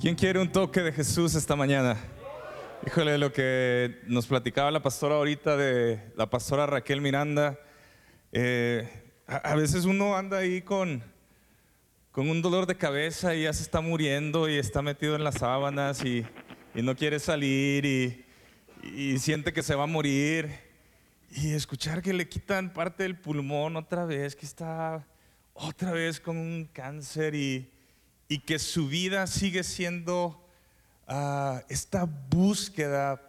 ¿Quién quiere un toque de Jesús esta mañana? Híjole, lo que nos platicaba la pastora ahorita de la pastora Raquel Miranda. eh, a, a veces uno anda ahí con, con un dolor de cabeza y ya se está muriendo y está metido en las sábanas y, y no quiere salir y, y siente que se va a morir. Y escuchar que le quitan parte del pulmón otra vez, que está otra vez con un cáncer y, y que su vida sigue siendo ah, esta búsqueda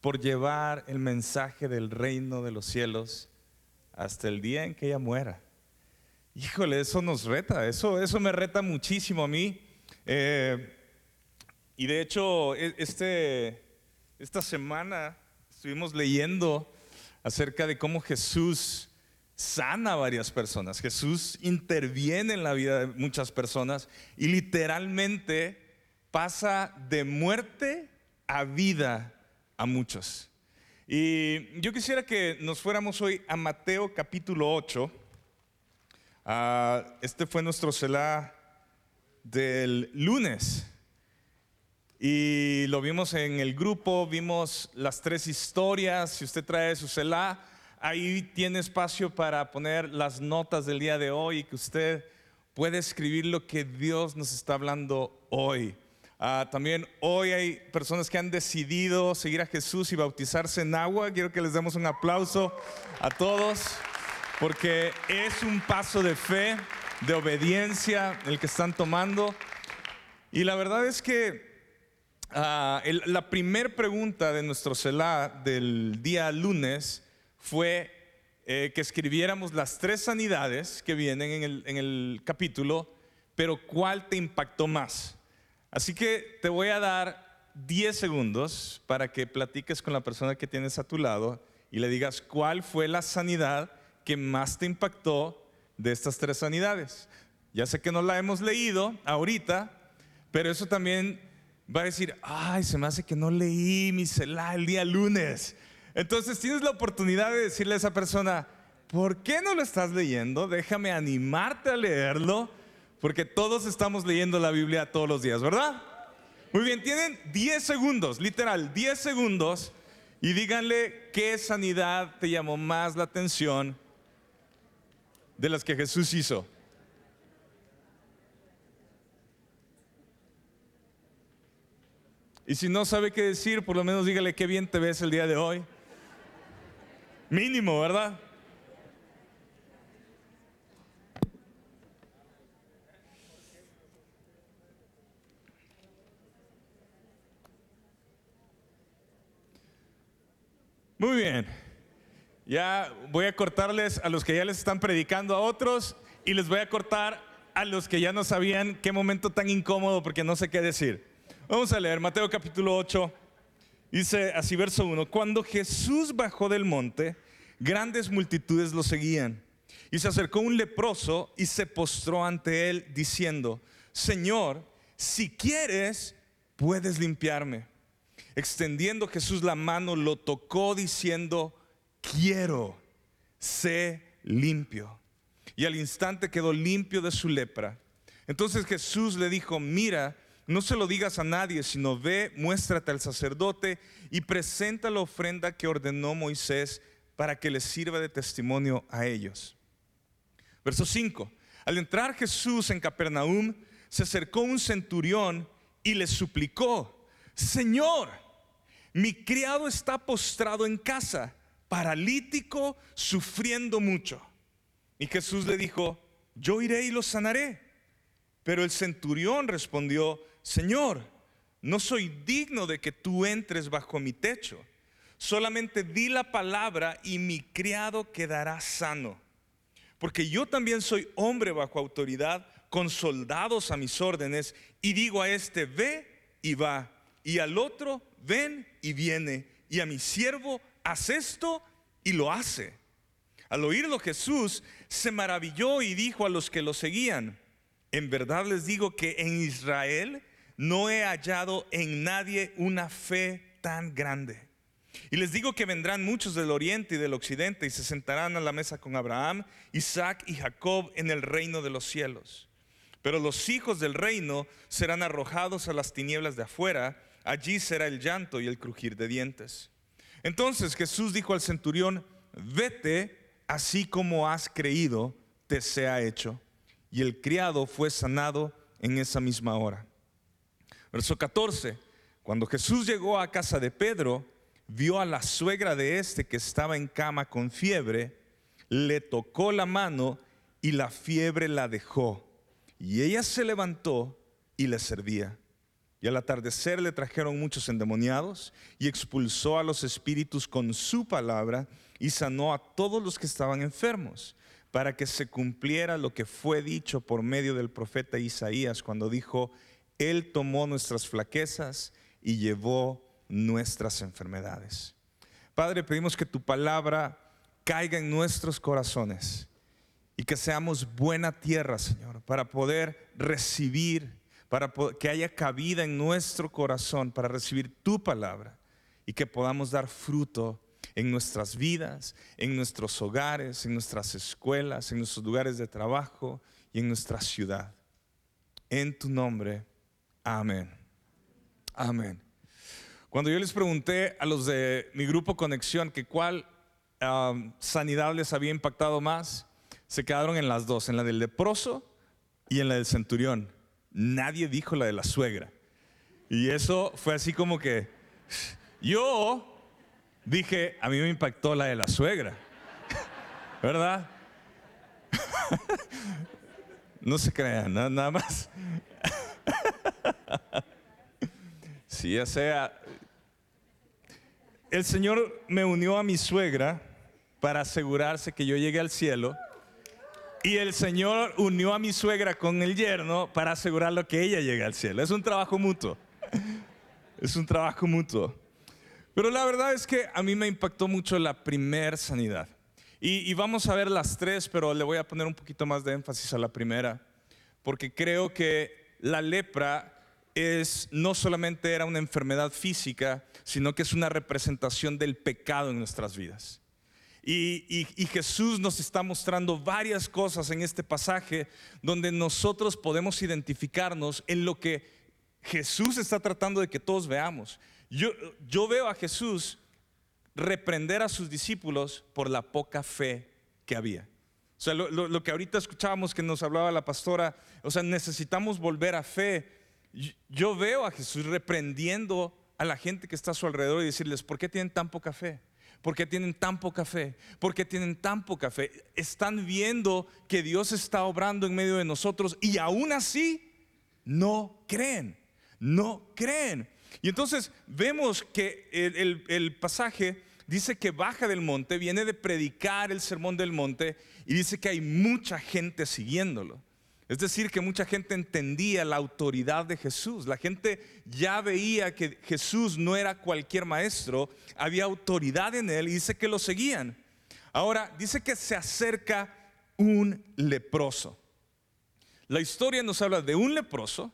por llevar el mensaje del reino de los cielos hasta el día en que ella muera. Híjole, eso nos reta, eso, eso me reta muchísimo a mí. Eh, y de hecho, e- este, esta semana estuvimos leyendo acerca de cómo Jesús sana a varias personas. Jesús interviene en la vida de muchas personas y literalmente pasa de muerte a vida a muchos. Y yo quisiera que nos fuéramos hoy a Mateo capítulo 8. Ah, este fue nuestro Selah del lunes. Y lo vimos en el grupo, vimos las tres historias. Si usted trae su Selah, ahí tiene espacio para poner las notas del día de hoy y que usted puede escribir lo que Dios nos está hablando hoy. Ah, también hoy hay personas que han decidido seguir a Jesús y bautizarse en agua. Quiero que les demos un aplauso a todos porque es un paso de fe, de obediencia el que están tomando. Y la verdad es que Ah, la primera pregunta de nuestro Selah del día lunes fue eh, que escribiéramos las tres sanidades que vienen en el, capítulo, pero ¿cuál te impactó más? Así que te voy a dar 10 segundos para que platiques con la persona que tienes a tu lado y le digas cuál fue la sanidad que más te impactó de estas tres sanidades. Ya sé que no la hemos leído ahorita, pero eso también va a decir, ay, se me hace que no leí mi Selah el día lunes. Entonces tienes la oportunidad de decirle a esa persona, ¿por qué no lo estás leyendo? Déjame animarte a leerlo, porque todos estamos leyendo la Biblia todos los días, ¿verdad? Muy bien, tienen 10 segundos, literal, 10 segundos, y díganle qué sanidad te llamó más la atención de las que Jesús hizo. Y si no sabe qué decir, por lo menos dígale qué bien te ves el día de hoy. Mínimo, ¿verdad? Muy bien. Ya voy a cortarles a los que ya les están predicando a otros y les voy a cortar a los que ya no sabían qué momento tan incómodo porque no sé qué decir. Vamos a leer Mateo capítulo 8. Dice así verso 1, cuando Jesús bajó del monte, grandes multitudes lo seguían. Y se acercó un leproso y se postró ante él diciendo, Señor, si quieres, puedes limpiarme. Extendiendo Jesús la mano, lo tocó diciendo, quiero, sé limpio. Y al instante quedó limpio de su lepra. Entonces Jesús le dijo, mira, no se lo digas a nadie, sino ve, muéstrate al sacerdote y presenta la ofrenda que ordenó Moisés para que les sirva de testimonio a ellos. Verso 5. Al entrar Jesús en Capernaum, se acercó un centurión y le suplicó, Señor, mi criado está postrado en casa, paralítico, sufriendo mucho. Y Jesús le dijo, yo iré y lo sanaré. Pero el centurión respondió, Señor, no soy digno de que tú entres bajo mi techo. Solamente di la palabra y mi criado quedará sano. Porque yo también soy hombre bajo autoridad, con soldados a mis órdenes, y digo a este, ve y va, y al otro, ven y viene, y a mi siervo, haz esto y lo hace. Al oírlo Jesús se maravilló y dijo a los que lo seguían, en verdad les digo que en Israel no he hallado en nadie una fe tan grande. Y les digo que vendrán muchos del oriente y del occidente y se sentarán a la mesa con Abraham, Isaac y Jacob en el reino de los cielos. pero los hijos del reino serán arrojados a las tinieblas de afuera, allí será el llanto y el crujir de dientes. Entonces Jesús dijo al centurión, vete, así como has creído, te sea hecho. Y el criado fue sanado en esa misma hora. Verso 14, cuando Jesús llegó a casa de Pedro, vio a la suegra de este que estaba en cama con fiebre, le tocó la mano y la fiebre la dejó y ella se levantó y le servía. Y al atardecer le trajeron muchos endemoniados y expulsó a los espíritus con su palabra y sanó a todos los que estaban enfermos, para que se cumpliera lo que fue dicho por medio del profeta Isaías cuando dijo, Él tomó nuestras flaquezas y llevó nuestras enfermedades. Padre, pedimos que tu palabra caiga en nuestros corazones y que seamos buena tierra, Señor, para poder recibir, para que haya cabida en nuestro corazón para recibir tu palabra y que podamos dar fruto en nuestras vidas, en nuestros hogares, en nuestras escuelas, en nuestros lugares de trabajo y en nuestra ciudad. En tu nombre, amén. Amén. Cuando yo les pregunté a los de mi grupo Conexión que cuál sanidad les había impactado más, se quedaron en las dos, en la del leproso y en la del centurión. Nadie dijo la de la suegra. Y eso fue así como que yo dije, a mí me impactó la de la suegra. ¿Verdad? No se crean, nada más. Si ya sea, el Señor me unió a mi suegra para asegurarse que yo llegue al cielo y el Señor unió a mi suegra con el yerno para asegurarlo que ella llegue al cielo. Es un trabajo mutuo. Es un trabajo mutuo. Pero la verdad es que a mí me impactó mucho la primer sanidad. Y, y, vamos a ver las tres, pero le voy a poner un poquito más de énfasis a la primera, porque creo que la lepra es no solamente era una enfermedad física, sino que es una representación del pecado en nuestras vidas. Y, Jesús nos está mostrando varias cosas en este pasaje donde nosotros podemos identificarnos en lo que Jesús está tratando de que todos veamos. Yo, veo a Jesús reprender a sus discípulos por la poca fe que había. O sea, lo, lo, que ahorita escuchábamos que nos hablaba la pastora, o sea, necesitamos volver a fe. Yo veo a Jesús reprendiendo a la gente que está a su alrededor y decirles, ¿por qué tienen tan poca fe? ¿Por qué tienen tan poca fe? ¿Por qué tienen tan poca fe? Están viendo que Dios está obrando en medio de nosotros y aún así no creen, no creen. Y entonces vemos que el, el pasaje dice que baja del monte, viene de predicar el sermón del monte y dice que hay mucha gente siguiéndolo. Es decir, que mucha gente entendía la autoridad de Jesús. La gente ya veía que Jesús no era cualquier maestro, había autoridad en él y dice que lo seguían. Ahora, dice que se acerca un leproso. La historia nos habla de un leproso,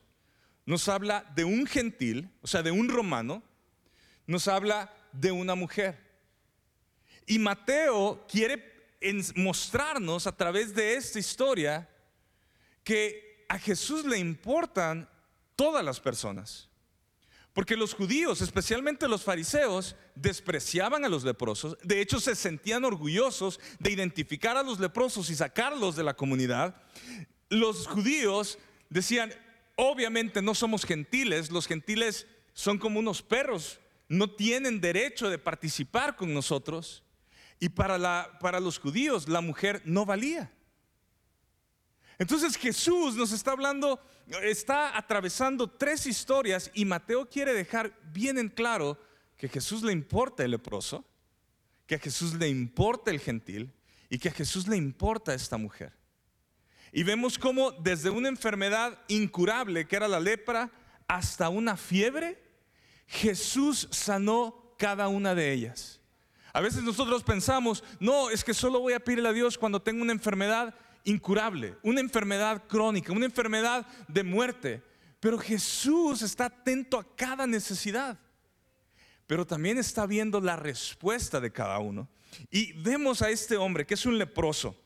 nos habla de un gentil, o sea, de un romano, nos habla de una mujer. Y Mateo quiere mostrarnos a través de esta historia que a Jesús le importan todas las personas. Porque los judíos, especialmente los fariseos, despreciaban a los leprosos. De hecho, se sentían orgullosos de identificar a los leprosos y sacarlos de la comunidad. Los judíos decían, obviamente no somos gentiles, los gentiles son como unos perros, no tienen derecho de participar con nosotros. Y para, los judíos la mujer no valía. Entonces Jesús nos está hablando, está atravesando tres historias y Mateo quiere dejar bien en claro que a Jesús le importa el leproso, que a Jesús le importa el gentil y que a Jesús le importa esta mujer. Y vemos cómo desde una enfermedad incurable que era la lepra hasta una fiebre, Jesús sanó cada una de ellas. A veces nosotros pensamos, no, es que solo voy a pedirle a Dios cuando tengo una enfermedad incurable, una enfermedad crónica, una enfermedad de muerte. Pero Jesús está atento a cada necesidad. Pero también está viendo la respuesta de cada uno. Y vemos a este hombre que es un leproso.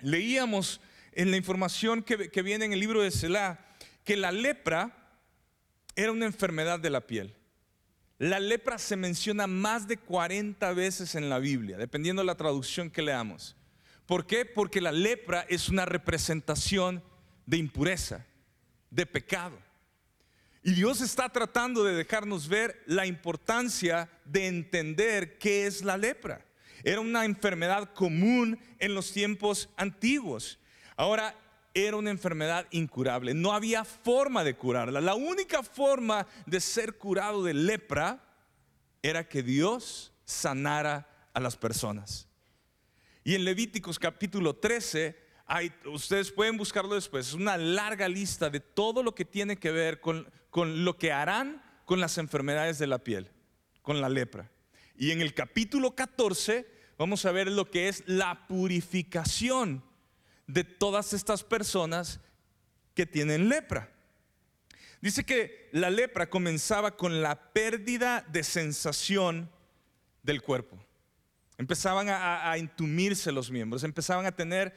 Leíamos en la información que, que viene en el libro de Selah que la lepra era una enfermedad de la piel. La lepra se menciona más de 40 veces en la Biblia, dependiendo de la traducción que leamos. ¿Por qué? Porque la lepra es una representación de impureza, de pecado. Y Dios está tratando de dejarnos ver la importancia de entender qué es la lepra. Era una enfermedad común en los tiempos antiguos. Ahora, era una enfermedad incurable. No había forma de curarla. La única forma de ser curado de lepra era que Dios sanara a las personas. Y en Levíticos capítulo 13, hay, ustedes pueden buscarlo después, es una larga lista de todo lo que tiene que ver con, con lo que harán con las enfermedades de la piel, con la lepra. Y en el capítulo 14 vamos a ver lo que es la purificación de todas estas personas que tienen lepra. Dice que la lepra comenzaba con la pérdida de sensación del cuerpo. Empezaban a, intumirse los miembros, empezaban a tener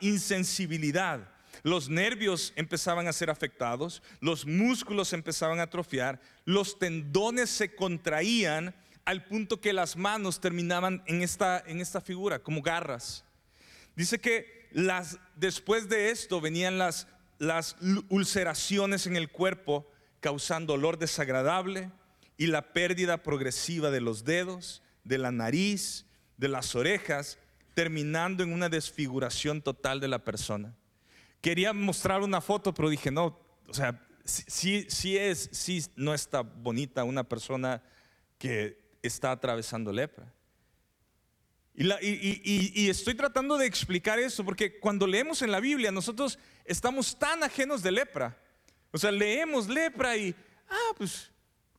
insensibilidad. Los nervios empezaban a ser afectados, los músculos empezaban a atrofiar, los tendones se contraían al punto que las manos terminaban en esta, en esta figura, como garras. Dice que después de esto venían las, las ulceraciones en el cuerpo causando olor desagradable y la pérdida progresiva de los dedos, de la nariz, de las orejas, terminando en una desfiguración total de la persona. Quería mostrar una foto, pero dije, no, o sea, sí, sí es, sí no está bonita una persona que está atravesando lepra. Y, estoy tratando de explicar eso porque cuando leemos en la Biblia nosotros estamos tan ajenos de lepra. O sea, leemos lepra y, ah, pues,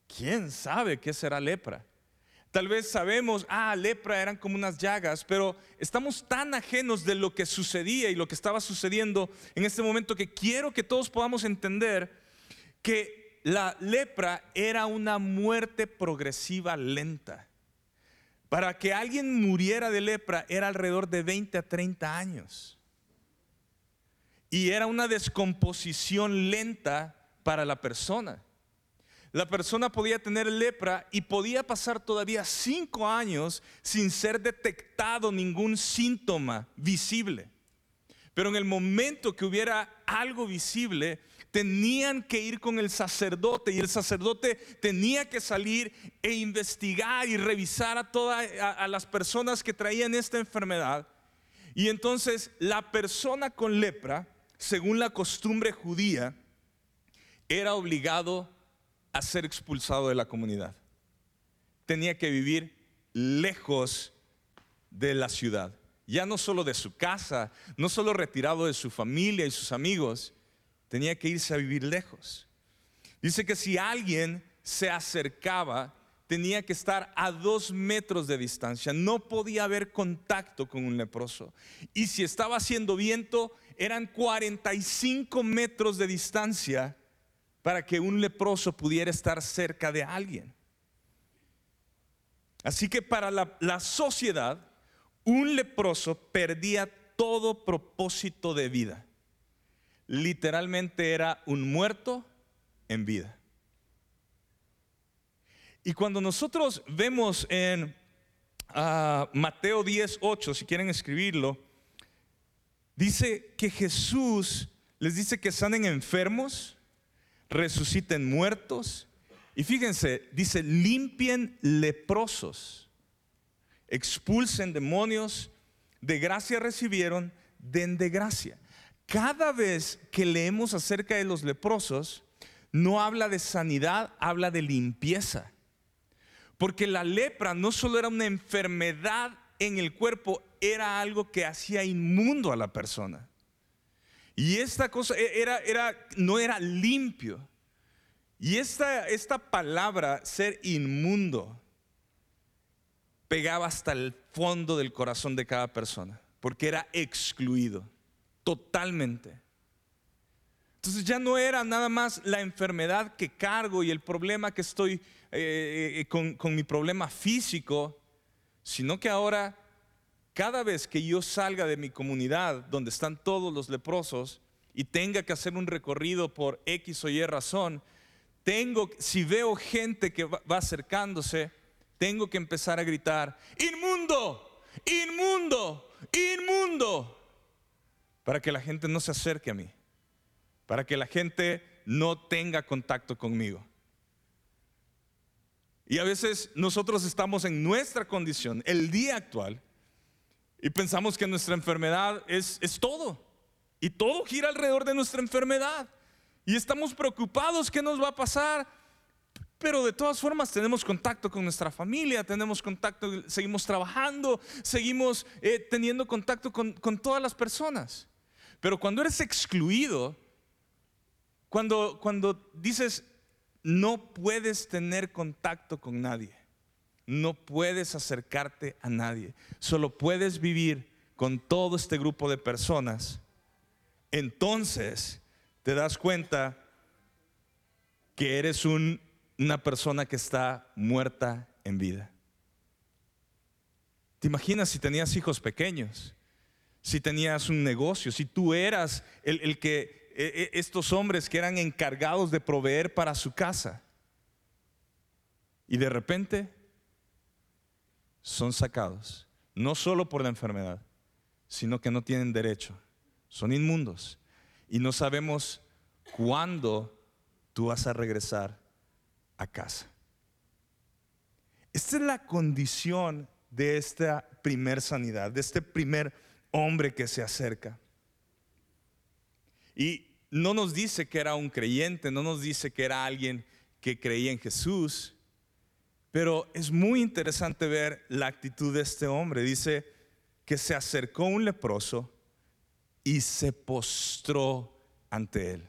¿quién sabe qué será lepra? Tal vez sabemos, ah, lepra eran como unas llagas, pero estamos tan ajenos de lo que sucedía y lo que estaba sucediendo en este momento que quiero que todos podamos entender que la lepra era una muerte progresiva lenta. Para que alguien muriera de lepra era alrededor de 20 a 30 años. Y era una descomposición lenta para la persona. La persona podía tener lepra y podía pasar todavía cinco años sin ser detectado ningún síntoma visible. Pero en el momento que hubiera algo visible, tenían que ir con el sacerdote y el sacerdote tenía que salir e investigar y revisar a todas a, las personas que traían esta enfermedad. Y entonces la persona con lepra, según la costumbre judía, era obligado a ser expulsado de la comunidad. Tenía que vivir lejos de la ciudad, ya no solo de su casa, no solo retirado de su familia y sus amigos, tenía que irse a vivir lejos. Dice que si alguien se acercaba, tenía que estar a dos metros de distancia, no podía haber contacto con un leproso. Y si estaba haciendo viento, eran 45 metros de distancia para que un leproso pudiera estar cerca de alguien. Así que para la, sociedad, un leproso perdía todo propósito de vida literalmente era un muerto en vida. Y cuando nosotros vemos en ah, Mateo 10, 8, si quieren escribirlo, dice que Jesús les dice que sanen enfermos, resuciten muertos, y fíjense, dice, limpien leprosos, expulsen demonios, de gracia recibieron, den de gracia. Cada vez que leemos acerca de los leprosos, no habla de sanidad, habla de limpieza. Porque la lepra no solo era una enfermedad en el cuerpo, era algo que hacía inmundo a la persona. Y esta cosa e-, era, era, no era limpio. Y esta, esta palabra, ser inmundo, pegaba hasta el fondo del corazón de cada persona, porque era excluido totalmente. Entonces ya no era nada más la enfermedad que cargo y el problema que estoy eh, eh, con, con mi problema físico, sino que ahora cada vez que yo salga de mi comunidad donde están todos los leprosos y tenga que hacer un recorrido por X o Y razón, tengo, si veo gente que va acercándose, tengo que empezar a gritar, inmundo, inmundo, inmundo, para que la gente no se acerque a mí, para que la gente no tenga contacto conmigo. Y a veces nosotros estamos en nuestra condición, el día actual, y pensamos que nuestra enfermedad es, es todo. Y todo gira alrededor de nuestra enfermedad. Y estamos preocupados qué nos va a pasar. Pero de todas formas tenemos contacto con nuestra familia, tenemos contacto, seguimos trabajando, seguimos eh, teniendo contacto con, con todas las personas. Pero cuando eres excluido, cuando, cuando dices, no puedes tener contacto con nadie, no puedes acercarte a nadie, solo puedes vivir con todo este grupo de personas, entonces te das cuenta que eres una persona que está muerta en vida. ¿Te imaginas si tenías hijos pequeños? Si tenías un negocio, si tú eras el, que e, e, estos hombres que eran encargados de proveer para su casa. Y de repente son sacados, no solo por la enfermedad, sino que no tienen derecho, son inmundos. Y no sabemos cuándo tú vas a regresar a casa. Esta es la condición de esta primer sanidad, de este primer hombre que se acerca. Y no nos dice que era un creyente, no nos dice que era alguien que creía en Jesús, pero es muy interesante ver la actitud de este hombre. Dice que se acercó un leproso y se postró ante él.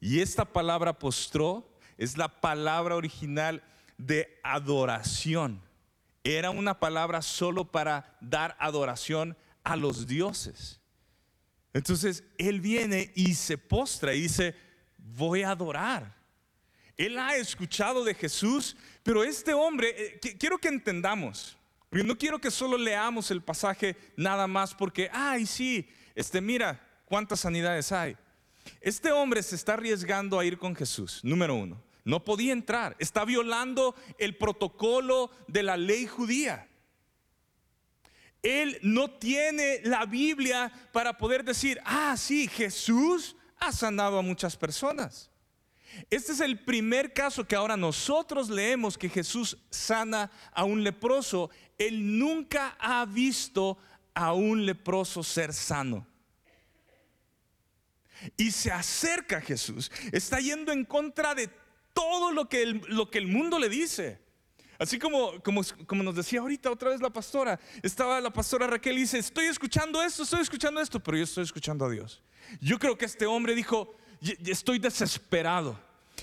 Y esta palabra postró es la palabra original de adoración. Era una palabra solo para dar adoración a los dioses. Entonces él viene y se postra y dice, voy a adorar. Él ha escuchado de Jesús, pero este hombre, eh, quiero que entendamos, no quiero que solo leamos el pasaje nada más porque, ay, sí, este, mira cuántas sanidades hay. Este hombre se está arriesgando a ir con Jesús, número uno. No podía entrar, está violando el protocolo de la ley judía. Él no tiene la Biblia para poder decir, ah, sí, Jesús ha sanado a muchas personas. Este es el primer caso que ahora nosotros leemos que Jesús sana a un leproso. Él nunca ha visto a un leproso ser sano. Y se acerca a Jesús. Está yendo en contra de todo lo que el, lo que el mundo le dice. Así como, como, como, nos decía ahorita otra vez la pastora, estaba la pastora Raquel y dice, estoy escuchando esto, estoy escuchando esto, pero yo estoy escuchando a Dios. Yo creo que este hombre dijo, estoy desesperado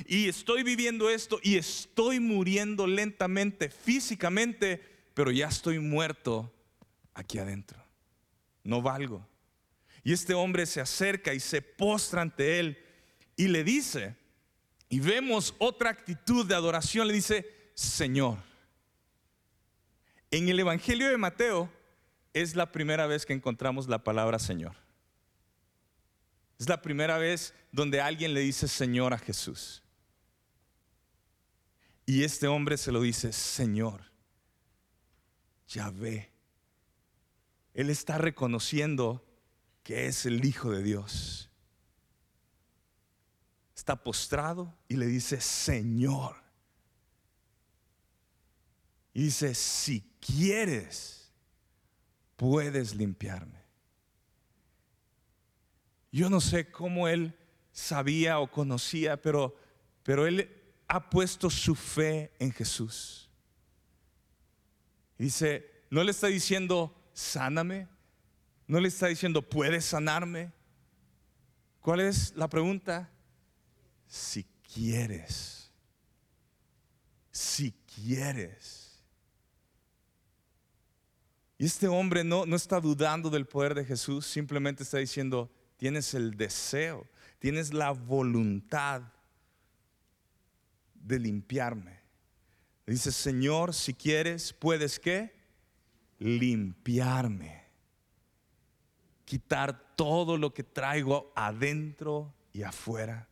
y estoy viviendo esto y estoy muriendo lentamente, físicamente, pero ya estoy muerto aquí adentro. No valgo. Y este hombre se acerca y se postra ante él y le dice, y vemos otra actitud de adoración, le dice, Señor. En el Evangelio de Mateo es la primera vez que encontramos la palabra Señor. Es la primera vez donde alguien le dice Señor a Jesús. Y este hombre se lo dice, Señor, ya ve. Él está reconociendo que es el Hijo de Dios. Está postrado y le dice, Señor. Y dice, si quieres, puedes limpiarme. Yo no sé cómo él sabía o conocía, pero, pero él ha puesto su fe en Jesús. dice, no le está diciendo, sáname, no le está diciendo, puedes sanarme. ¿Cuál es la pregunta? Si quieres, si quieres. Y este hombre no, no está dudando del poder de Jesús, simplemente está diciendo, tienes el deseo, tienes la voluntad de limpiarme. Dice, Señor, si quieres, puedes qué? limpiarme, quitar todo lo que traigo adentro y afuera.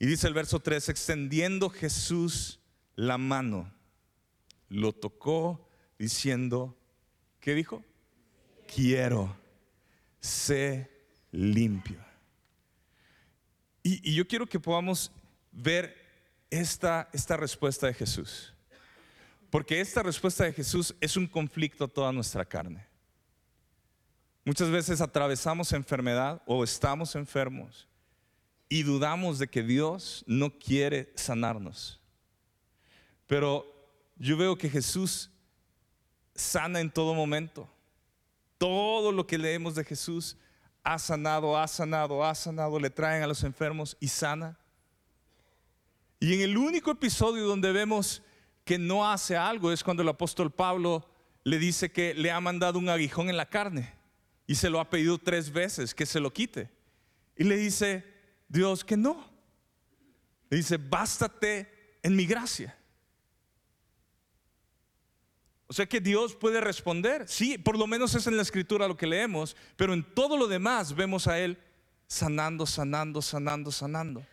Y dice el verso 3, extendiendo Jesús la mano, lo tocó diciendo, ¿qué dijo? Quiero, sé limpio. Y, yo quiero que podamos ver esta, esta respuesta de Jesús. Porque esta respuesta de Jesús es un conflicto a toda nuestra carne. Muchas veces atravesamos enfermedad o estamos enfermos y dudamos de que Dios no quiere sanarnos. Pero yo veo que Jesús sana en todo momento. Todo lo que leemos de Jesús ha sanado, ha sanado, ha sanado, le traen a los enfermos y sana. Y en el único episodio donde vemos que no hace algo es cuando el apóstol Pablo le dice que le ha mandado un aguijón en la carne y se lo ha pedido tres veces que se lo quite. Y le dice Dios que no. Le dice, bástate en mi gracia. O sea que Dios puede responder. Sí, por lo menos es en la escritura lo que leemos, pero en todo lo demás vemos a Él sanando, sanando, sanando, sanando.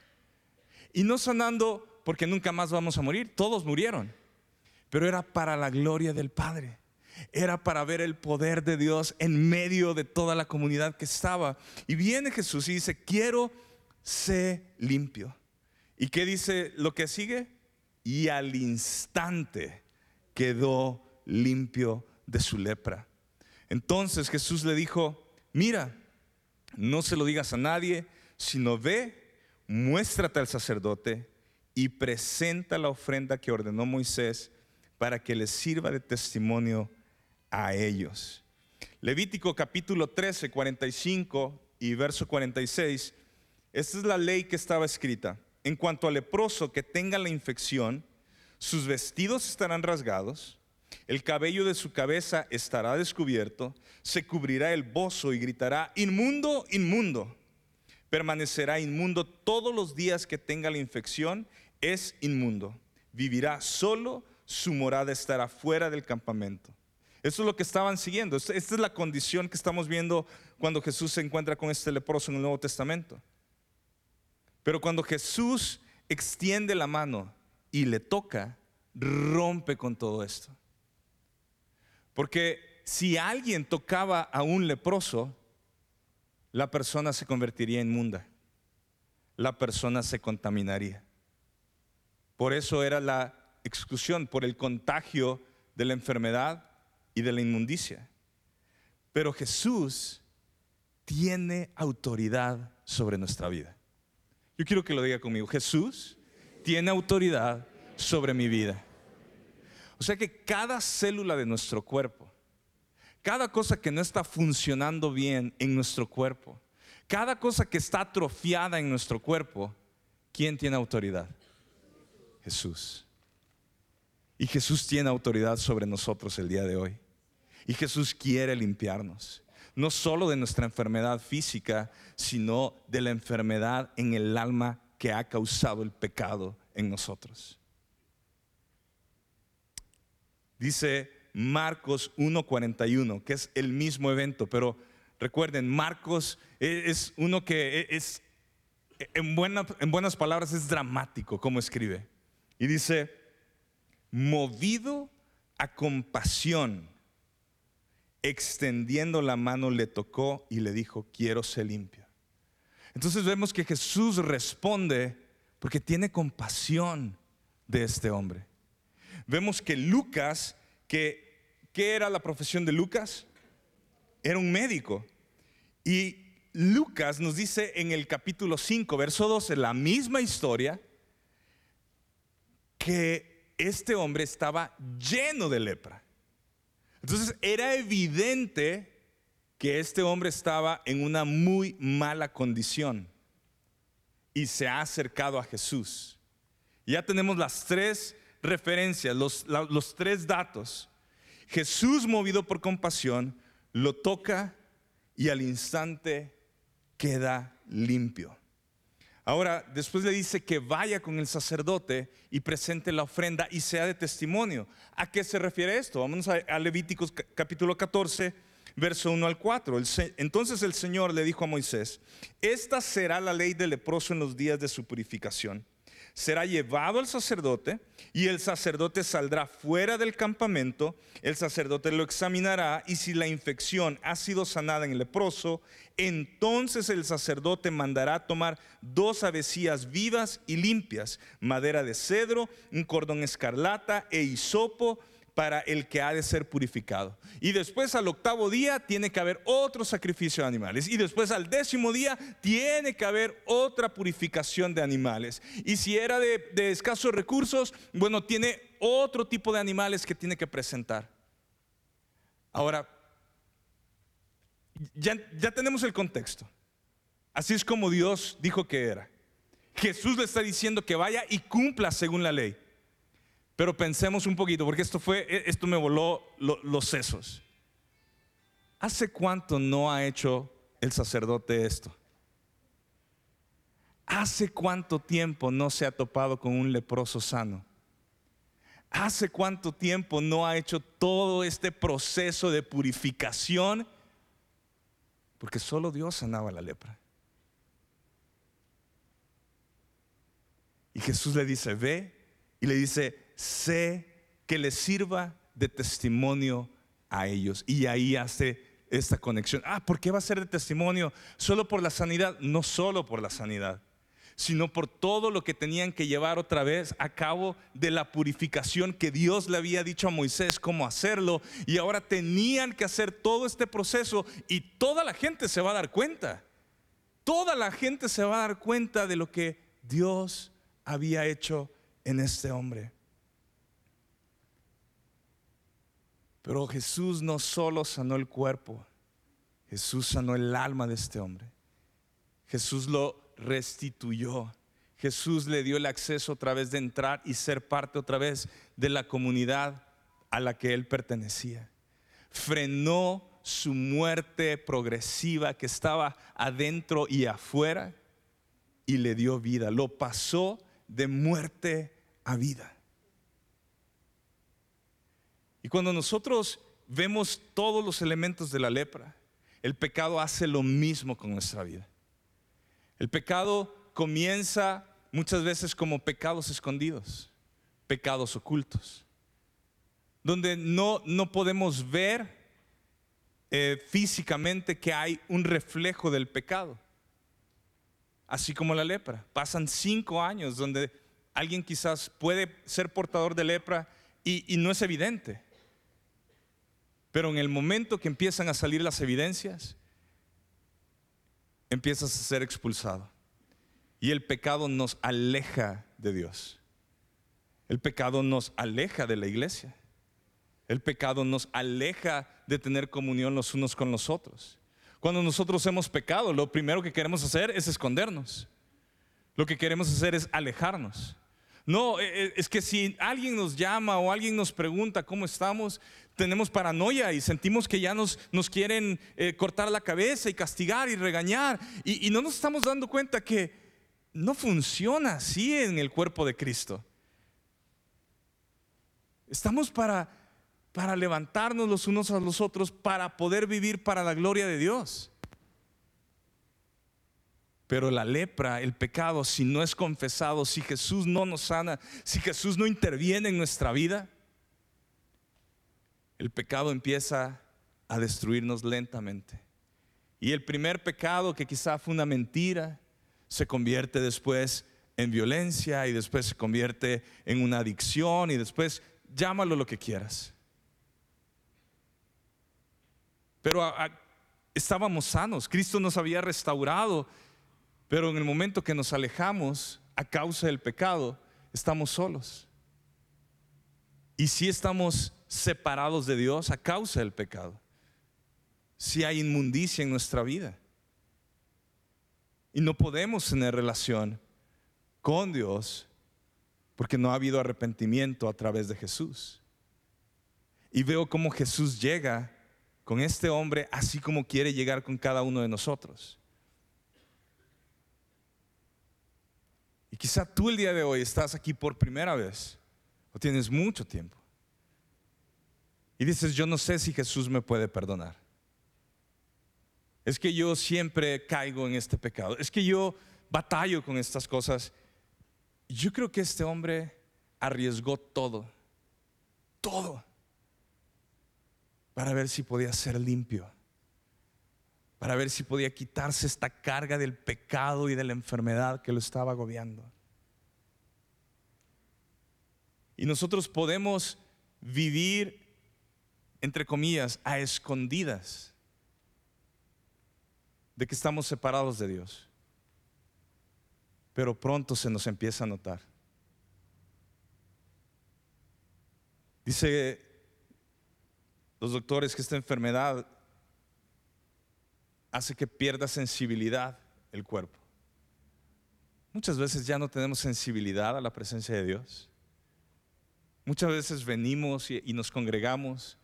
Y no sanando porque nunca más vamos a morir, todos murieron, pero era para la gloria del Padre. Era para ver el poder de Dios en medio de toda la comunidad que estaba. Y viene Jesús y dice, quiero ser limpio. ¿Y qué dice lo que sigue? Y al instante quedó limpio de su lepra. Entonces Jesús le dijo, mira, no se lo digas a nadie, sino ve, muéstrate al sacerdote y presenta la ofrenda que ordenó Moisés para que les sirva de testimonio a ellos. Levítico capítulo 13, 45 y verso 46. Esta es la ley que estaba escrita. En cuanto al leproso que tenga la infección, sus vestidos estarán rasgados el cabello de su cabeza estará descubierto, se cubrirá el bozo y gritará, inmundo, inmundo. Permanecerá inmundo todos los días que tenga la infección, es inmundo. Vivirá solo, su morada estará fuera del campamento. Eso es lo que estaban siguiendo. Esta es la condición que estamos viendo cuando Jesús se encuentra con este leproso en el Nuevo Testamento. Pero cuando Jesús extiende la mano y le toca, rompe con todo esto. Porque si alguien tocaba a un leproso, la persona se convertiría inmunda. La persona se contaminaría. Por eso era la exclusión, por el contagio de la enfermedad y de la inmundicia. Pero Jesús tiene autoridad sobre nuestra vida. Yo quiero que lo diga conmigo. Jesús tiene autoridad sobre mi vida. O sea que cada célula de nuestro cuerpo, cada cosa que no está funcionando bien en nuestro cuerpo, cada cosa que está atrofiada en nuestro cuerpo, ¿quién tiene autoridad? Jesús. Y Jesús tiene autoridad sobre nosotros el día de hoy. Y Jesús quiere limpiarnos, no solo de nuestra enfermedad física, sino de la enfermedad en el alma que ha causado el pecado en nosotros. Dice Marcos 1.41, que es el mismo evento, pero recuerden, Marcos es uno que es, en, en buenas palabras, es dramático como escribe. Y dice, movido a compasión, extendiendo la mano le tocó y le dijo, quiero ser limpio. Entonces vemos que Jesús responde porque tiene compasión de este hombre vemos que Lucas, que, ¿qué era la profesión de Lucas? Era un médico. Y Lucas nos dice en el capítulo 5, verso 12, la misma historia, que este hombre estaba lleno de lepra. Entonces era evidente que este hombre estaba en una muy mala condición y se ha acercado a Jesús. Ya tenemos las tres referencias, los, los tres datos. Jesús, movido por compasión, lo toca y al instante queda limpio. Ahora, después le dice que vaya con el sacerdote y presente la ofrenda y sea de testimonio. ¿A qué se refiere esto? Vamos a, Levíticos capítulo 14, verso 1 al 4. entonces el Señor le dijo a Moisés, esta será la ley del leproso en los días de su purificación será llevado al sacerdote y el sacerdote saldrá fuera del campamento, el sacerdote lo examinará y si la infección ha sido sanada en leproso, entonces el sacerdote mandará tomar dos avecillas vivas y limpias, madera de cedro, un cordón escarlata e hisopo, para el que ha de ser purificado. Y después al octavo día tiene que haber otro sacrificio de animales. Y después al décimo día tiene que haber otra purificación de animales. Y si era de, escasos recursos, bueno, tiene otro tipo de animales que tiene que presentar. Ahora, ya, ya tenemos el contexto. Así es como Dios dijo que era. Jesús le está diciendo que vaya y cumpla según la ley. Pero pensemos un poquito, porque esto fue, e, esto me voló los sesos. ¿Hace cuánto no ha hecho el sacerdote esto? ¿Hace cuánto tiempo no se ha topado con un leproso sano? ¿Hace cuánto tiempo no ha hecho todo este proceso de purificación? Porque solo Dios sanaba la lepra. Y Jesús le dice, ve y le dice, sé que les sirva de testimonio a ellos. Y ahí hace esta conexión. Ah, ¿por qué va a ser de testimonio? Solo por la sanidad, no solo por la sanidad, sino por todo lo que tenían que llevar otra vez a cabo de la purificación que Dios le había dicho a Moisés cómo hacerlo. Y ahora tenían que hacer todo este proceso y toda la gente se va a dar cuenta. Toda la gente se va a dar cuenta de lo que Dios había hecho en este hombre. Pero Jesús no solo sanó el cuerpo, Jesús sanó el alma de este hombre. Jesús lo restituyó. Jesús le dio el acceso otra vez de entrar y ser parte otra vez de la comunidad a la que él pertenecía. Frenó su muerte progresiva que estaba adentro y afuera y le dio vida. Lo pasó de muerte a vida. Y cuando nosotros vemos todos los elementos de la lepra, el pecado hace lo mismo con nuestra vida. El pecado comienza muchas veces como pecados escondidos, pecados ocultos, donde no, no podemos ver eh, físicamente que hay un reflejo del pecado. Así como la lepra. Pasan cinco años donde alguien quizás puede ser portador de lepra y no es evidente. Pero en el momento que empiezan a salir las evidencias, empiezas a ser expulsado. Y el pecado nos aleja de Dios. El pecado nos aleja de la iglesia. El pecado nos aleja de tener comunión los unos con los otros. Cuando nosotros hemos pecado, lo primero que queremos hacer es escondernos. Lo que queremos hacer es alejarnos. No, eh, eh, es que si alguien nos llama o alguien nos pregunta cómo estamos, tenemos paranoia y sentimos que ya nos, nos quieren eh, cortar la cabeza y castigar y regañar. Y, y no nos estamos dando cuenta que no funciona así en el cuerpo de Cristo. Estamos para, para levantarnos los unos a los otros, para poder vivir para la gloria de Dios. Pero la lepra, el pecado, si no es confesado, si Jesús no nos sana, si Jesús no interviene en nuestra vida, el pecado empieza a destruirnos lentamente. Y el primer pecado, que quizá fue una mentira, se convierte después en violencia y después se convierte en una adicción y después llámalo lo que quieras. Pero estábamos sanos, Cristo nos había restaurado pero en el momento que nos alejamos a causa del pecado, estamos solos. Y si estamos separados de Dios a causa del pecado. Si hay inmundicia en nuestra vida. Y no podemos tener relación con Dios porque no ha habido arrepentimiento a través de Jesús. Y veo cómo Jesús llega con este hombre así como quiere llegar con cada uno de nosotros. Y quizá tú el día de hoy estás aquí por primera vez o tienes mucho tiempo. Y dices, yo no sé si Jesús me puede perdonar. Es que yo siempre caigo en este pecado. Es que yo batallo con estas cosas. Yo creo que este hombre arriesgó todo, todo, para ver si podía ser limpio, para ver si podía quitarse esta carga del pecado y de la enfermedad que lo estaba agobiando. Y nosotros podemos vivir, entre comillas, a escondidas de que estamos separados de Dios. Pero pronto se nos empieza a notar. Dice los doctores que esta enfermedad hace que pierda sensibilidad el cuerpo. Muchas veces ya no tenemos sensibilidad a la presencia de Dios. Muchas veces venimos y, nos congregamos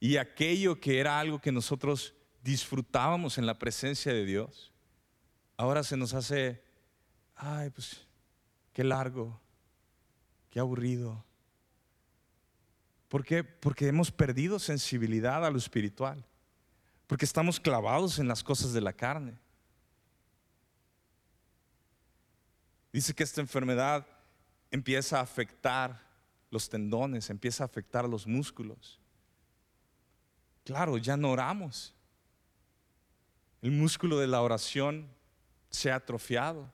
y aquello que era algo que nosotros disfrutábamos en la presencia de Dios, ahora se nos hace, ay, pues qué largo, qué aburrido. ¿Por qué? Porque hemos perdido sensibilidad a lo espiritual, porque estamos clavados en las cosas de la carne. Dice que esta enfermedad empieza a afectar los tendones, empieza a afectar los músculos. Claro, ya no oramos. El músculo de la oración se ha atrofiado.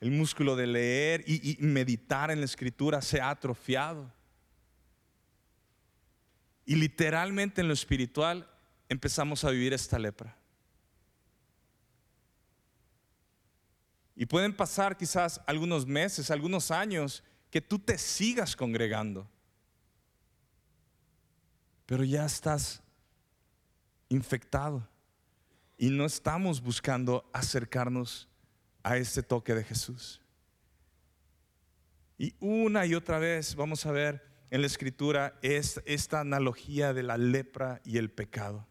El músculo de leer y, meditar en la escritura se ha atrofiado. Y literalmente en lo espiritual empezamos a vivir esta lepra. Y pueden pasar quizás algunos meses, algunos años, que tú te sigas congregando, pero ya estás infectado y no estamos buscando acercarnos a este toque de Jesús. Y una y otra vez vamos a ver en la escritura esta analogía de la lepra y el pecado.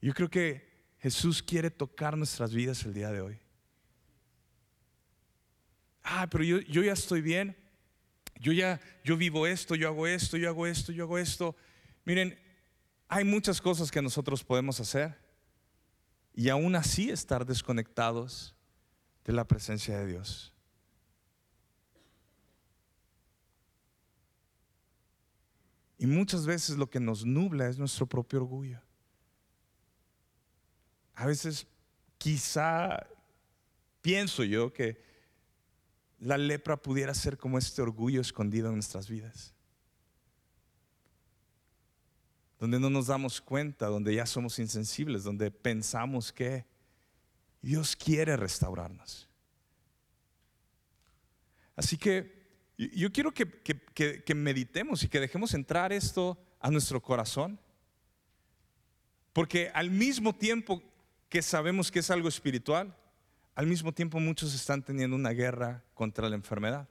Yo creo que Jesús quiere tocar nuestras vidas el día de hoy ah, pero yo, yo ya estoy bien, yo ya, yo vivo esto, yo hago esto, yo hago esto, yo hago esto. Miren, hay muchas cosas que nosotros podemos hacer y aún así estar desconectados de la presencia de Dios. Y muchas veces lo que nos nubla es nuestro propio orgullo. A veces quizá pienso yo que la lepra pudiera ser como este orgullo escondido en nuestras vidas. Donde no nos damos cuenta, donde ya somos insensibles, donde pensamos que Dios quiere restaurarnos. Así que yo quiero que, meditemos y que dejemos entrar esto a nuestro corazón. Porque al mismo tiempo que sabemos que es algo espiritual, al mismo tiempo muchos están teniendo una guerra contra la enfermedad.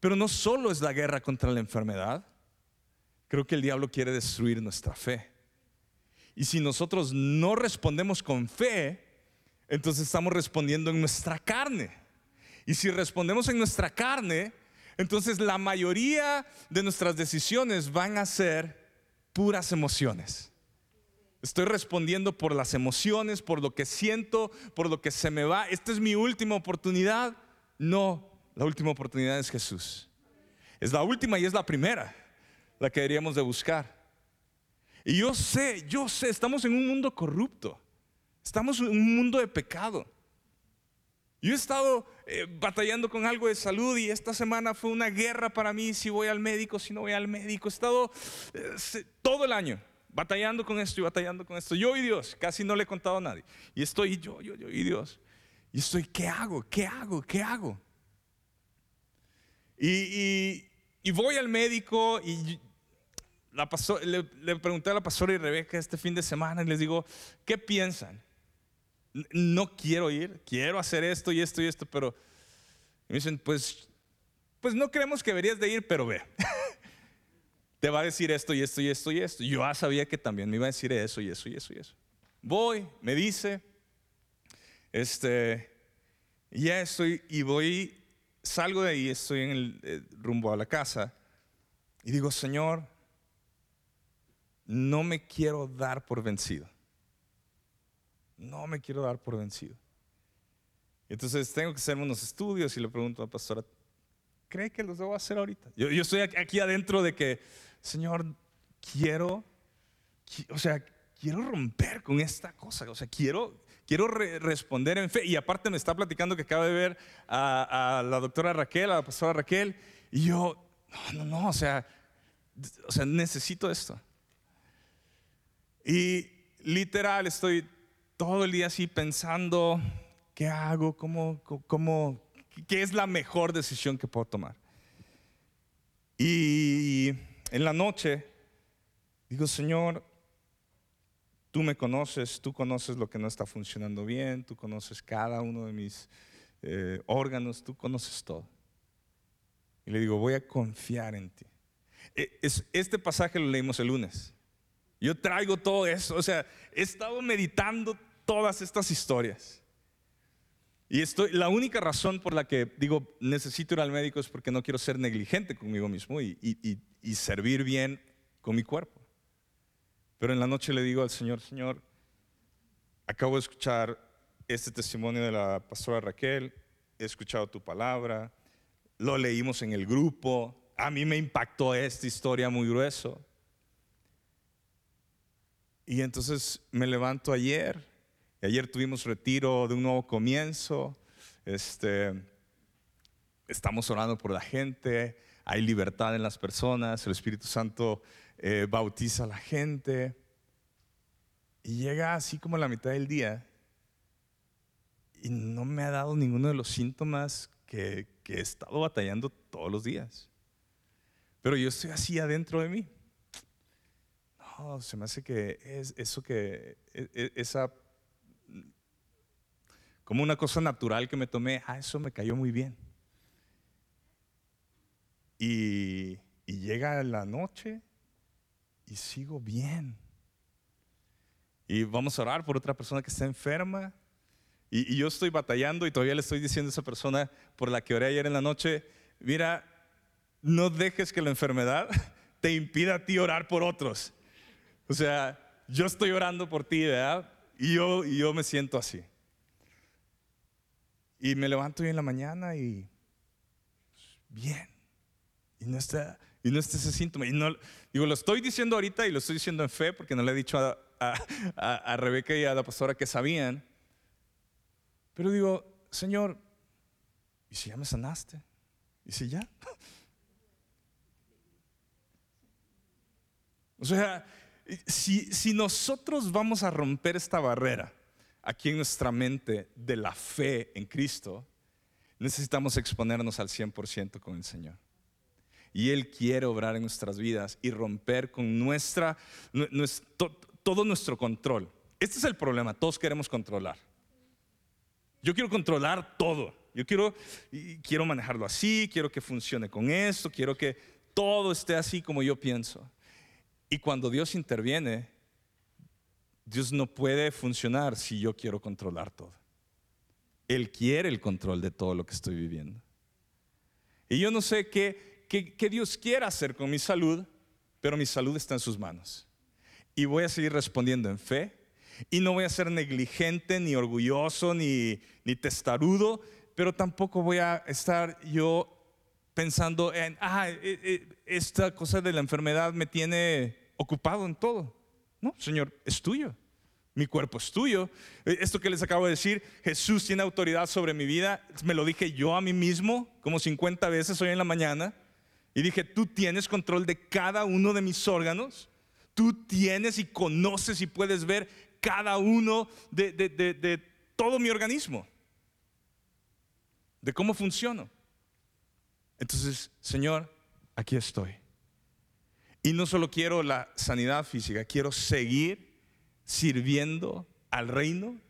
Pero no solo es la guerra contra la enfermedad, creo que el diablo quiere destruir nuestra fe. Y si nosotros no respondemos con fe, entonces estamos respondiendo en nuestra carne. Y si respondemos en nuestra carne, entonces la mayoría de nuestras decisiones van a ser puras emociones. Estoy respondiendo por las emociones, por lo que siento, por lo que se me va. Esta es mi última oportunidad. No, la última oportunidad es Jesús. Es la última y es la primera, la que deberíamos de buscar. Y yo sé, yo sé, estamos en un mundo corrupto. Estamos en un mundo de pecado. Yo he estado eh, batallando con algo de salud y esta semana fue una guerra para mí si voy al médico, si no voy al médico. He estado eh, todo el año batallando con esto y batallando con esto. Yo y Dios, casi no le he contado a nadie. Y estoy yo, yo, yo y Dios. Y estoy, ¿qué hago? ¿Qué hago? ¿Qué hago? Y, voy al médico y la le, le, pregunté a la pastora y Rebeca este fin de semana y les digo, ¿qué piensan? No quiero ir, quiero hacer esto y esto y esto, pero me dicen, pues, pues no creemos que deberías de ir, pero ve. te va a decir esto y esto y esto y esto. Yo ya sabía que también me iba a decir eso y eso y eso y eso. Voy, me dice, este, Y ya estoy, y voy, salgo de ahí, estoy en el eh, rumbo a la casa, y digo, Señor, no me quiero dar por vencido. No me quiero dar por vencido. Entonces tengo que hacer unos estudios y le pregunto a la pastora, ¿cree que los debo hacer ahorita? Yo, estoy aquí adentro de que, Señor, quiero, o sea, quiero romper con esta cosa, o sea, quiero, quiero responder en fe. Y aparte me está platicando que acaba de ver a, a, la doctora Raquel, a la pastora Raquel, y yo, no, no, no, o sea, o sea, necesito esto. Y literal estoy todo el día así pensando, ¿qué hago? ¿Cómo, cómo, ¿Qué es la mejor decisión que puedo tomar? Y en la noche digo, Señor, tú me conoces, tú conoces lo que no está funcionando bien, tú conoces cada uno de mis eh, órganos, tú conoces todo. Y le digo, voy a confiar en ti. E, este pasaje lo leímos el lunes. Yo traigo todo eso, o sea, he estado meditando todas estas historias. Y estoy, la única razón por la que digo necesito ir al médico es porque no quiero ser negligente conmigo mismo y, y servir bien con mi cuerpo. Pero en la noche le digo al Señor, Señor, acabo de escuchar este testimonio de la pastora Raquel, he escuchado tu palabra, lo leímos en el grupo, a mí me impactó esta historia muy grueso. Y entonces me levanto ayer, y ayer tuvimos retiro de un nuevo comienzo, este, estamos orando por la gente, hay libertad en las personas, el Espíritu Santo eh, bautiza a la gente, y llega así como a la mitad del día, y no me ha dado ninguno de los síntomas que, que he estado batallando todos los días. Pero yo estoy así adentro de mí se me hace que es eso que, e, e, esa, como una cosa natural que me tomé, ah, eso me cayó muy bien. Y, llega la noche y sigo bien. Y vamos a orar por otra persona que está enferma. Y, y, yo estoy batallando y todavía le estoy diciendo a esa persona por la que oré ayer en la noche, mira, no dejes que la enfermedad te impida a ti orar por otros. O sea, yo estoy orando por ti, ¿verdad? Y yo, y yo me siento así. Y me levanto hoy en la mañana y bien. Y no está, y no está ese síntoma. Y no, digo, lo estoy diciendo ahorita y lo estoy diciendo en fe porque no le he dicho a, a, a Rebeca y a la pastora que sabían. Pero digo, Señor, ¿y si ya me sanaste? ¿Y si ya? O sea, si, nosotros vamos a romper esta barrera aquí en nuestra mente de la fe en Cristo, necesitamos exponernos al 100% con el Señor. Y Él quiere obrar en nuestras vidas y romper con nuestra, todo nuestro control. Este es el problema, todos queremos controlar. Yo quiero controlar todo. Yo quiero, quiero manejarlo así, quiero que funcione con esto, quiero que todo esté así como yo pienso. Y cuando Dios interviene, Dios no puede funcionar si yo quiero controlar todo. Él quiere el control de todo lo que estoy viviendo. Y yo no sé qué, qué, Dios quiere hacer con mi salud, pero mi salud está en sus manos. Y voy a seguir respondiendo en fe. Y no voy a ser negligente, ni orgulloso, ni, ni testarudo, pero tampoco voy a estar yo pensando en, ah, esta cosa de la enfermedad me tiene ocupado en todo. No, Señor, es tuyo. Mi cuerpo es tuyo. Eh, esto que les acabo de decir, Jesús tiene autoridad sobre mi vida. Me lo dije yo a mí mismo como 50 veces hoy en la mañana. Y dije, tú tienes control de cada uno de mis órganos. Tú tienes y conoces y puedes ver cada uno de todo mi organismo. De cómo funciono. Entonces, Señor, aquí estoy. Y no solo quiero la sanidad física, quiero seguir sirviendo al reino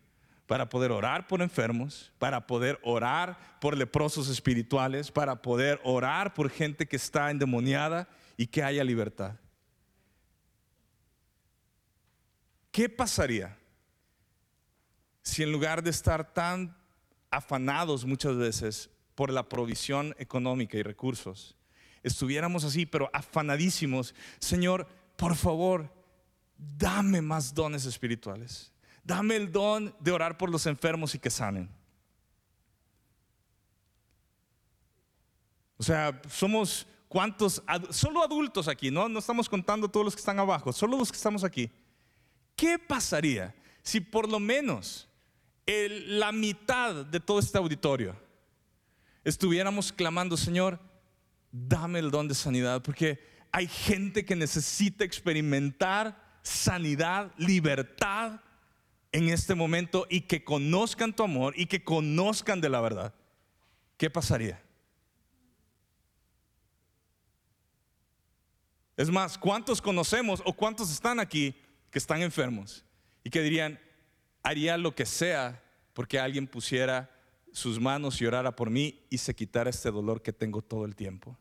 para poder orar por enfermos, para poder orar por leprosos espirituales, para poder orar por gente que está endemoniada y que haya libertad. ¿Qué pasaría si en lugar de estar tan afanados muchas veces por la provisión económica y recursos, estuviéramos así, pero afanadísimos, Señor, por favor, dame más dones espirituales. Dame el don de orar por los enfermos y que sanen. O sea, somos cuántos, solo adultos aquí, ¿no? No estamos contando todos los que están abajo, solo los que estamos aquí. ¿Qué pasaría si por lo menos la mitad de todo este auditorio estuviéramos clamando, Señor, dame el don de sanidad? Porque hay gente que necesita experimentar sanidad, libertad en este momento y que conozcan tu amor y que conozcan de la verdad. ¿Qué pasaría? Es más, ¿cuántos conocemos o cuántos están aquí que están enfermos y que dirían, haría lo que sea porque alguien pusiera sus manos y orara por mí y se quitara este dolor que tengo todo el tiempo?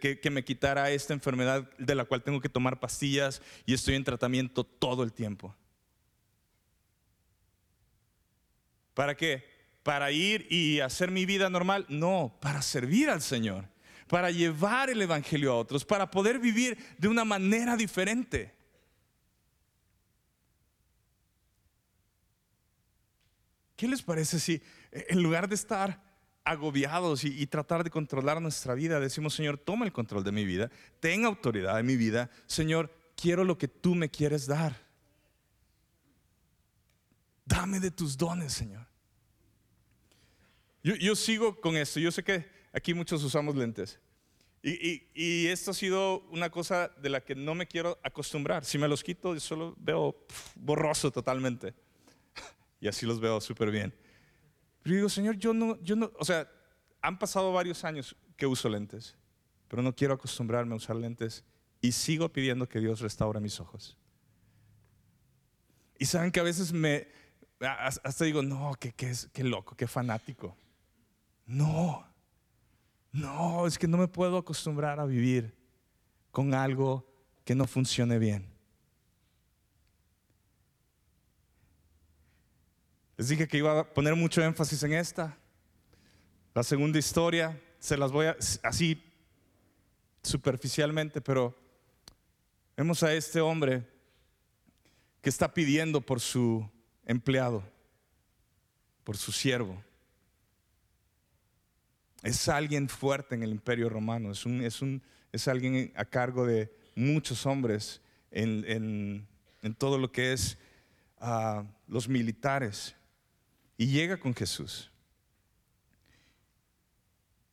Que, que me quitara esta enfermedad de la cual tengo que tomar pastillas y estoy en tratamiento todo el tiempo. ¿Para qué? ¿Para ir y hacer mi vida normal? No, para servir al Señor para llevar el Evangelio a otros, para poder vivir de una manera diferente. ¿Qué les parece si en lugar de estar agobiados y, tratar de controlar nuestra vida, decimos, Señor, toma el control de mi vida, ten autoridad en mi vida, Señor, quiero lo que tú me quieres dar. Dame de tus dones, Señor. Yo, yo sigo con esto, yo sé que Aquí muchos usamos lentes. Y, esto ha sido una cosa de la que no me quiero acostumbrar. Si me los quito, solo veo borroso totalmente. Y así los veo súper bien. Pero digo, Señor, yo no, yo no, o sea, han pasado varios años que uso lentes, pero no quiero acostumbrarme a usar lentes y sigo pidiendo que Dios restaure mis ojos. Y saben que a veces me, hasta digo, no, que, qué loco, qué fanático. No, no, es que no me puedo acostumbrar a vivir con algo que no funcione bien. Les dije que iba a poner mucho énfasis en esta. La segunda historia, se las voy a así superficialmente, pero vemos a este hombre que está pidiendo por su empleado, por su siervo. Es alguien fuerte en el imperio romano, es, un, es, un, es alguien a cargo de muchos hombres en, en, todo lo que es uh, los militares. Y llega con Jesús.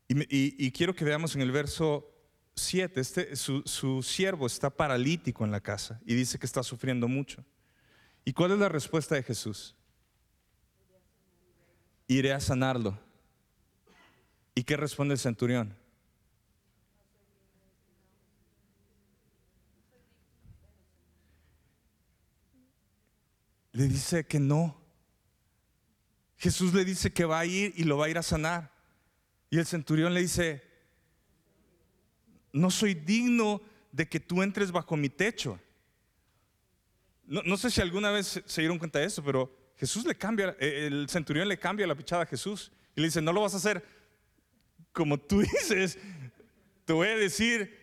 Y, quiero que veamos en el verso 7, este, su, su siervo está paralítico en la casa y dice que está sufriendo mucho. ¿Y cuál es la respuesta de Jesús? Iré a sanarlo. ¿Y qué responde el centurión? Le dice que no. Jesús le dice que va a ir y lo va a ir a sanar. Y el centurión le dice, no soy digno de que tú entres bajo mi techo. No, sé si alguna vez se dieron cuenta de eso, pero Jesús le cambia, eh, el centurión le cambia la pichada a Jesús y le dice, no lo vas a hacer como tú dices, te voy a decir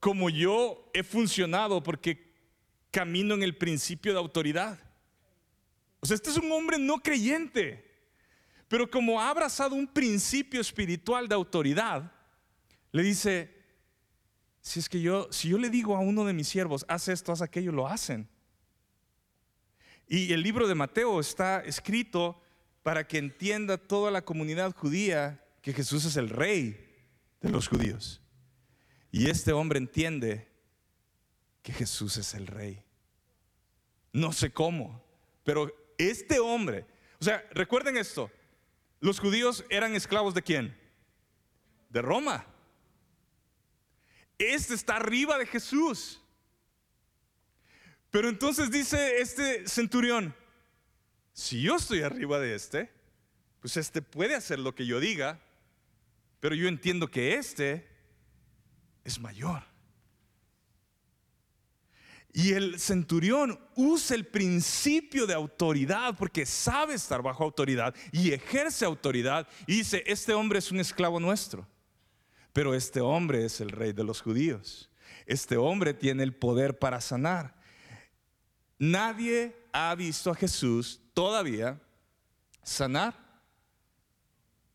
como yo he funcionado porque camino en el principio de autoridad. O sea, este es un hombre no creyente, pero como ha abrazado un principio espiritual de autoridad, le dice, si es que yo, si yo le digo a uno de mis siervos, haz esto, haz aquello, lo hacen. Y el libro de Mateo está escrito para que entienda toda la comunidad judía que Jesús es el rey de los judíos. Y este hombre entiende que Jesús es el rey. No sé cómo, pero este hombre, o sea, recuerden esto, los judíos eran esclavos de quién? De Roma. Este está arriba de Jesús. Pero entonces dice este centurión, si yo estoy arriba de este, pues este puede hacer lo que yo diga, pero yo entiendo que este es mayor. Y el centurión usa el principio de autoridad porque sabe estar bajo autoridad y ejerce autoridad y dice, este hombre es un esclavo nuestro, pero este hombre es el rey de los judíos. Este hombre tiene el poder para sanar. Nadie ha visto a Jesús todavía sanar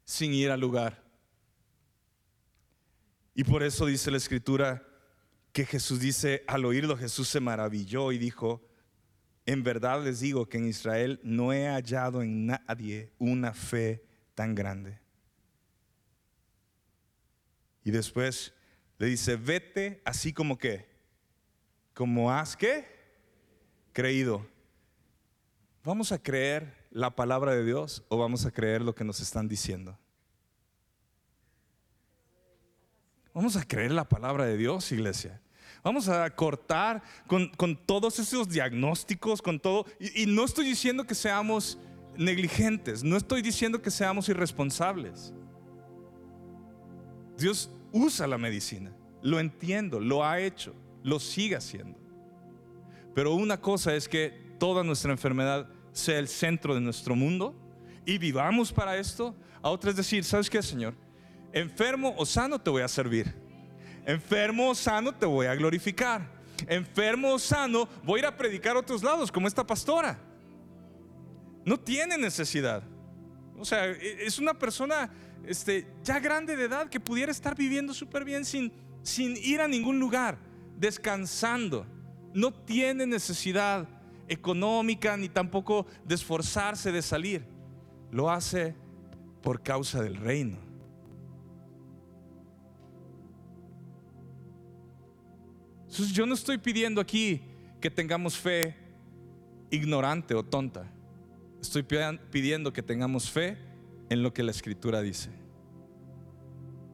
sin ir al lugar. Y por eso dice la escritura, que Jesús dice, al oírlo Jesús se maravilló y dijo, en verdad les digo que en Israel no he hallado en nadie una fe tan grande. Y después le dice, vete así como que, como has que creído. ¿Vamos a creer la palabra de Dios o vamos a creer lo que nos están diciendo? Vamos a creer la palabra de Dios, iglesia. Vamos a cortar con, todos esos diagnósticos, con todo. Y, y no estoy diciendo que seamos negligentes, no estoy diciendo que seamos irresponsables. Dios usa la medicina, lo entiendo, lo ha hecho, lo sigue haciendo. Pero una cosa es que toda nuestra enfermedad sea el centro de nuestro mundo y vivamos para esto. A otra es decir, ¿sabes qué, Señor? Enfermo o sano te voy a servir. Enfermo o sano te voy a glorificar. Enfermo o sano voy a ir a predicar a otros lados, como esta pastora. No tiene necesidad. O sea, e, es una persona este, ya grande de edad que pudiera estar viviendo súper bien sin, sin ir a ningún lugar, descansando. No tiene necesidad económica ni tampoco de esforzarse de salir. Lo hace por causa del reino. Yo no estoy pidiendo aquí que tengamos fe ignorante o tonta. Estoy pidiendo que tengamos fe en lo que la escritura dice.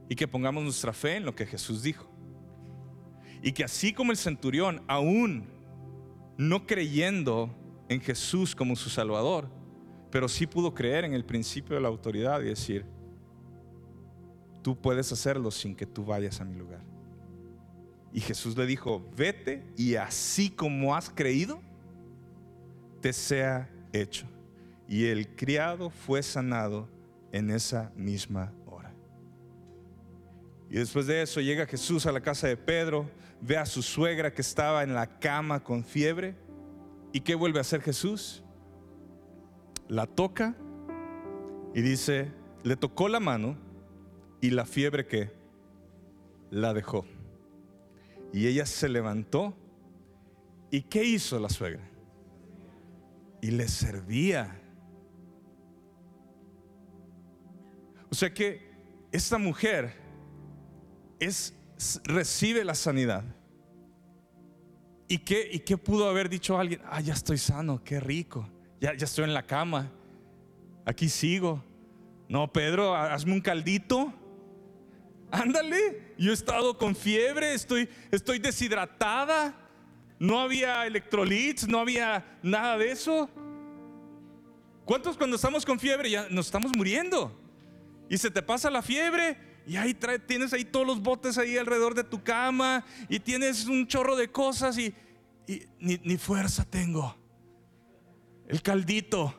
Y que pongamos nuestra fe en lo que Jesús dijo. Y que así como el centurión, aún no creyendo en Jesús como su Salvador, pero sí pudo creer en el principio de la autoridad y decir, tú puedes hacerlo sin que tú vayas a mi lugar. Y Jesús le dijo, vete y así como has creído, te sea hecho. Y el criado fue sanado en esa misma hora. Y después de eso llega Jesús a la casa de Pedro, ve a su suegra que estaba en la cama con fiebre. ¿Y qué vuelve a hacer Jesús? La toca y dice, le tocó la mano y la fiebre que la dejó. Y ella se levantó. ¿Y qué hizo la suegra? Y le servía. O sea que esta mujer es, recibe la sanidad. ¿Y qué, ¿Y qué pudo haber dicho alguien? Ah, ya estoy sano, qué rico. Ya, ya estoy en la cama. Aquí sigo. No, Pedro, hazme un caldito Ándale, yo he estado con fiebre, estoy, estoy deshidratada, no había electrolits, no había nada de eso. ¿Cuántos cuando estamos con fiebre ya nos estamos muriendo? Y se te pasa la fiebre y ahí tienes ahí todos los botes ahí alrededor de tu cama y tienes un chorro de cosas y, ni fuerza tengo. El caldito.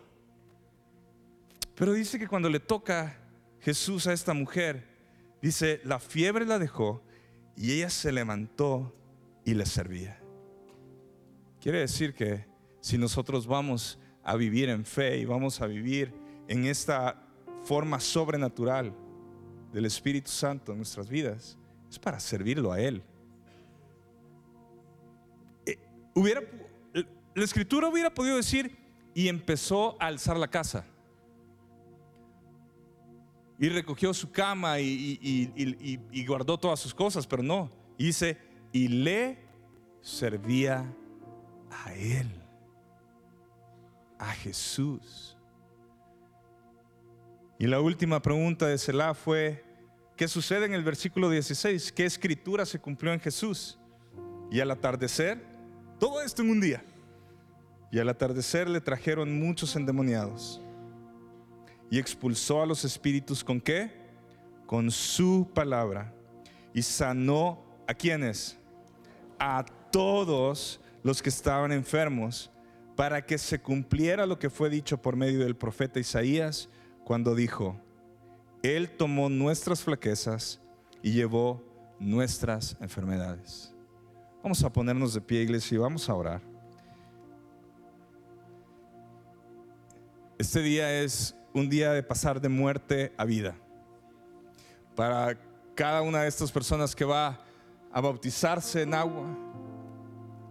Pero dice que cuando le toca Jesús a esta mujer, Dice, la fiebre la dejó y ella se levantó y le servía. Quiere decir que si nosotros vamos a vivir en fe y vamos a vivir en esta forma sobrenatural del Espíritu Santo en nuestras vidas, es para servirlo a Él. Eh, la escritura hubiera podido decir, y empezó a alzar la casa y recogió su cama y, guardó todas sus cosas, pero no, dice, y le servía a él, a Jesús. Y la última pregunta de Selah fue, ¿qué sucede en el versículo 16? ¿Qué escritura se cumplió en Jesús? Y al atardecer, todo esto en un día, y al atardecer le trajeron muchos endemoniados y expulsó a los espíritus con qué? Con su palabra. Y sanó a quienes? A todos los que estaban enfermos, para que se cumpliera lo que fue dicho por medio del profeta Isaías, cuando dijo, Él tomó nuestras flaquezas y llevó nuestras enfermedades. Vamos a ponernos de pie, iglesia, y vamos a orar. Este día es un día de pasar de muerte a vida. Para cada una de estas personas que va a bautizarse en agua,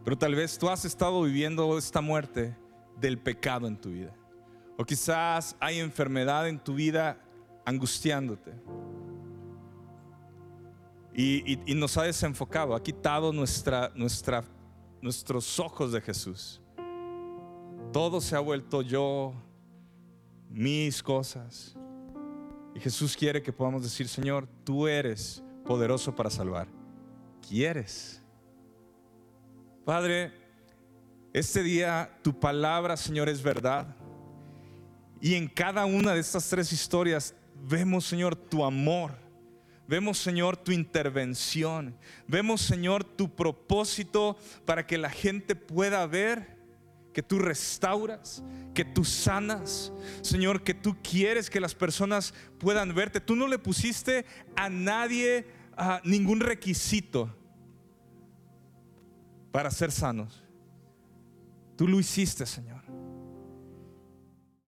pero tal vez tú has estado viviendo esta muerte del pecado en tu vida. O quizás hay enfermedad en tu vida angustiándote. Y, nos ha desenfocado, ha quitado nuestros ojos de Jesús. Todo se ha vuelto yo, mis cosas. Y Jesús quiere que podamos decir, Señor, tú eres poderoso para salvar. ¿Quieres? Padre, este día tu palabra, Señor, es verdad. Y en cada una de estas tres historias vemos, Señor, tu amor. Vemos, Señor, tu intervención. Vemos, Señor, tu propósito para que la gente pueda ver que tú restauras, que tú sanas. Señor, que tú quieres que las personas puedan verte. Tú no le pusiste a nadie ningún requisito para ser sanos. Tú lo hiciste, Señor.